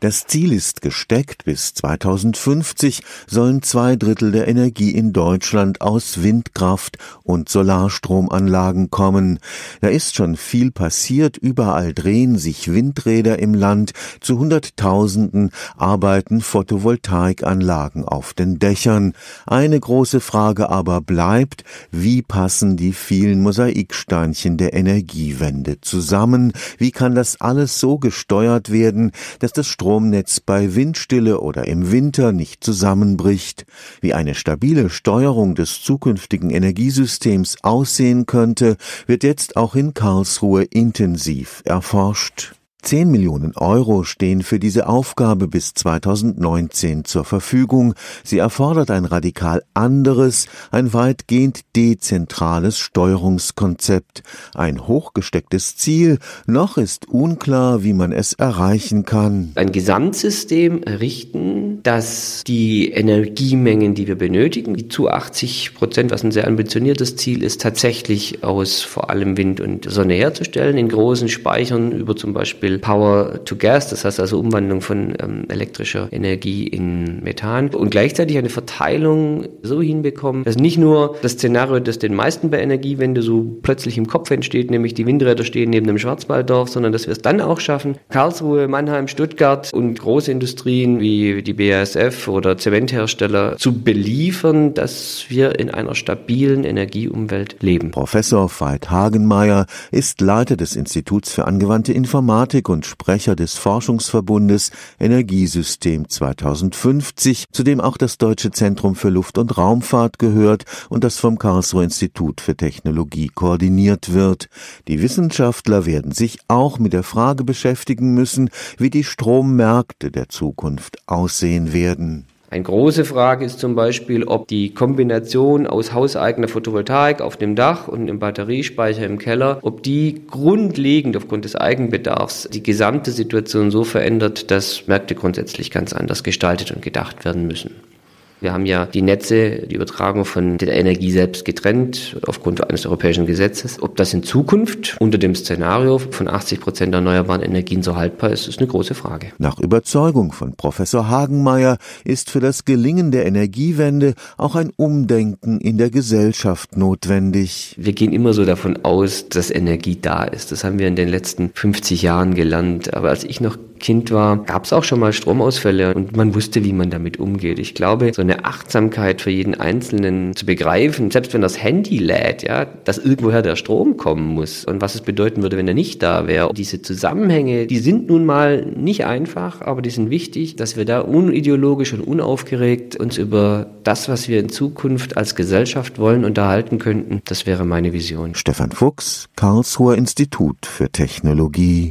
Das Ziel ist gesteckt, bis 2050 sollen zwei Drittel der Energie in Deutschland aus Windkraft und Solarstromanlagen kommen. Da ist schon viel passiert, überall drehen sich Windräder im Land, zu Hunderttausenden arbeiten Photovoltaikanlagen auf den Dächern. Eine große Frage aber bleibt, wie passen die vielen Mosaiksteinchen der Energiewende zusammen? Wie kann das alles so gesteuert werden, dass das Stromnetz bei Windstille oder im Winter nicht zusammenbricht, wie eine stabile Steuerung des zukünftigen Energiesystems aussehen könnte, wird jetzt auch in Karlsruhe intensiv erforscht. 10 Millionen Euro stehen für diese Aufgabe bis 2019 zur Verfügung. Sie erfordert ein radikal anderes, ein weitgehend dezentrales Steuerungskonzept. Ein hochgestecktes Ziel, noch ist unklar, wie man es erreichen kann. Ein Gesamtsystem errichten, das die Energiemengen, die wir benötigen, die zu 80 Prozent, was ein sehr ambitioniertes Ziel ist, tatsächlich aus vor allem Wind und Sonne herzustellen, in großen Speichern über zum Beispiel Power to Gas, das heißt also Umwandlung von ähm, elektrischer Energie in Methan und gleichzeitig eine Verteilung so hinbekommen, dass nicht nur das Szenario, das den meisten bei Energiewende so plötzlich im Kopf entsteht, nämlich die Windräder stehen neben dem Schwarzwalddorf, sondern dass wir es dann auch schaffen, Karlsruhe, Mannheim, Stuttgart und große Industrien wie die BASF oder Zementhersteller zu beliefern, dass wir in einer stabilen Energieumwelt leben. Professor Veit Hagenmeier ist Leiter des Instituts für angewandte Informatik und Sprecher des Forschungsverbundes Energiesystem 2050, zu dem auch das Deutsche Zentrum für Luft- und Raumfahrt gehört und das vom Karlsruher Institut für Technologie koordiniert wird. Die Wissenschaftler werden sich auch mit der Frage beschäftigen müssen, wie die Strommärkte der Zukunft aussehen werden. Eine große Frage ist zum Beispiel, ob die Kombination aus hauseigener Photovoltaik auf dem Dach und einem Batteriespeicher im Keller, ob die grundlegend aufgrund des Eigenbedarfs die gesamte Situation so verändert, dass Märkte grundsätzlich ganz anders gestaltet und gedacht werden müssen. Wir haben ja die Netze, die Übertragung von der Energie selbst getrennt aufgrund eines europäischen Gesetzes. Ob das in Zukunft unter dem Szenario von 80 Prozent erneuerbaren Energien so haltbar ist, ist eine große Frage. Nach Überzeugung von Professor Hagenmeier ist für das Gelingen der Energiewende auch ein Umdenken in der Gesellschaft notwendig. Wir gehen immer so davon aus, dass Energie da ist. Das haben wir in den letzten 50 Jahren gelernt. Aber als ich noch Kind war, gab es auch schon mal Stromausfälle und man wusste, wie man damit umgeht. Ich glaube, so eine Achtsamkeit für jeden Einzelnen zu begreifen, selbst wenn das Handy lädt, ja, dass irgendwoher der Strom kommen muss und was es bedeuten würde, wenn er nicht da wäre. Diese Zusammenhänge, die sind nun mal nicht einfach, aber die sind wichtig, dass wir da unideologisch und unaufgeregt uns über das, was wir in Zukunft als Gesellschaft wollen, unterhalten könnten. Das wäre meine Vision. Stefan Fuchs, Karlsruher Institut für Technologie